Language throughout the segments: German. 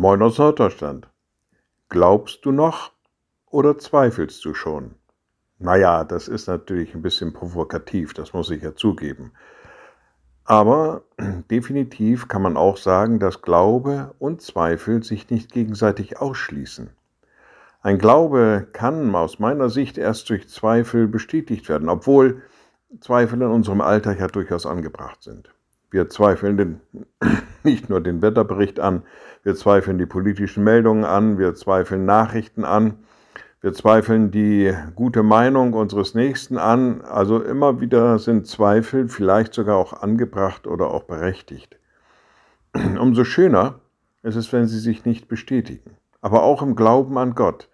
Moin aus Norddeutschland. Glaubst du noch oder zweifelst du schon? Naja, das ist natürlich ein bisschen provokativ, das muss ich ja zugeben. Aber definitiv kann man auch sagen, dass Glaube und Zweifel sich nicht gegenseitig ausschließen. Ein Glaube kann aus meiner Sicht erst durch Zweifel bestätigt werden, obwohl Zweifel in unserem Alltag ja durchaus angebracht sind. Wir zweifeln den, nicht nur den Wetterbericht an, wir zweifeln die politischen Meldungen an, wir zweifeln Nachrichten an, wir zweifeln die gute Meinung unseres Nächsten an. Also immer wieder sind Zweifel vielleicht sogar auch angebracht oder auch berechtigt. Umso schöner ist es, wenn sie sich nicht bestätigen. Aber auch im Glauben an Gott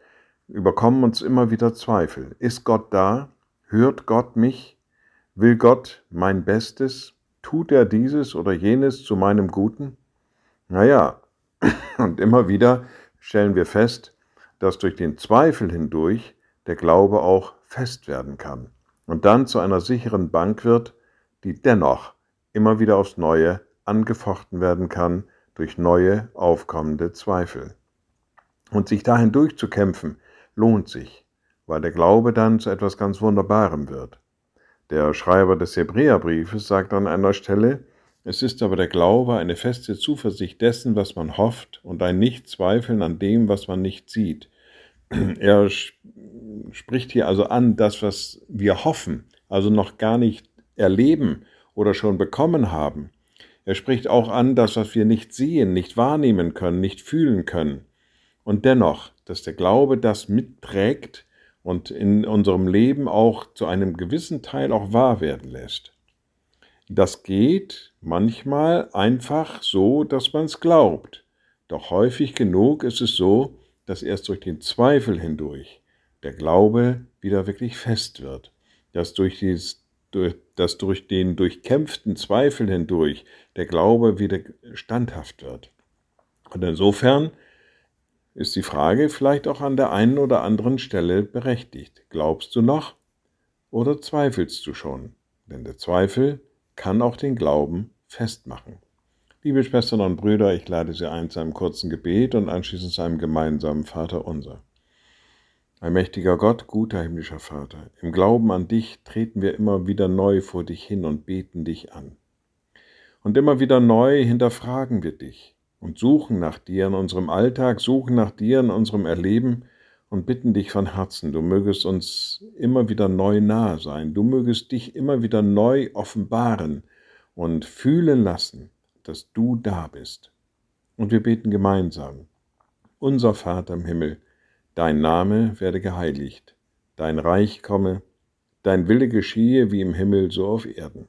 überkommen uns immer wieder Zweifel. Ist Gott da? Hört Gott mich? Will Gott mein Bestes? Tut er dieses oder jenes zu meinem Guten? Naja, und immer wieder stellen wir fest, dass durch den Zweifel hindurch der Glaube auch fest werden kann und dann zu einer sicheren Bank wird, die dennoch immer wieder aufs Neue angefochten werden kann durch neue aufkommende Zweifel. Und sich dahin durchzukämpfen, lohnt sich, weil der Glaube dann zu etwas ganz Wunderbarem wird. Der Schreiber des Hebräerbriefes sagt an einer Stelle, es ist aber der Glaube eine feste Zuversicht dessen, was man hofft, und ein Nichtzweifeln an dem, was man nicht sieht. Er spricht hier also an, das, was wir hoffen, also noch gar nicht erleben oder schon bekommen haben. Er spricht auch an, das, was wir nicht sehen, nicht wahrnehmen können, nicht fühlen können. Und dennoch, dass der Glaube das mitträgt und in unserem Leben auch zu einem gewissen Teil auch wahr werden lässt. Das geht manchmal einfach so, dass man es glaubt. Doch häufig genug ist es so, dass erst durch den Zweifel hindurch der Glaube wieder wirklich fest wird, dass durch, dies, durch, dass durch den durchkämpften Zweifel hindurch der Glaube wieder standhaft wird. Und insofern ist die Frage vielleicht auch an der einen oder anderen Stelle berechtigt. Glaubst du noch oder zweifelst du schon? Denn der Zweifel kann auch den Glauben festmachen. Liebe Schwestern und Brüder, ich lade Sie ein zu einem kurzen Gebet und anschließend zu einem gemeinsamen Vater unser. Ein mächtiger Gott, guter himmlischer Vater, im Glauben an dich treten wir immer wieder neu vor dich hin und beten dich an. Und immer wieder neu hinterfragen wir dich und suchen nach dir in unserem Alltag, suchen nach dir in unserem Erleben und bitten dich von Herzen, du mögest uns immer wieder neu nahe sein, du mögest dich immer wieder neu offenbaren und fühlen lassen, dass du da bist. Und wir beten gemeinsam. Unser Vater im Himmel, dein Name werde geheiligt, dein Reich komme, dein Wille geschehe wie im Himmel so auf Erden.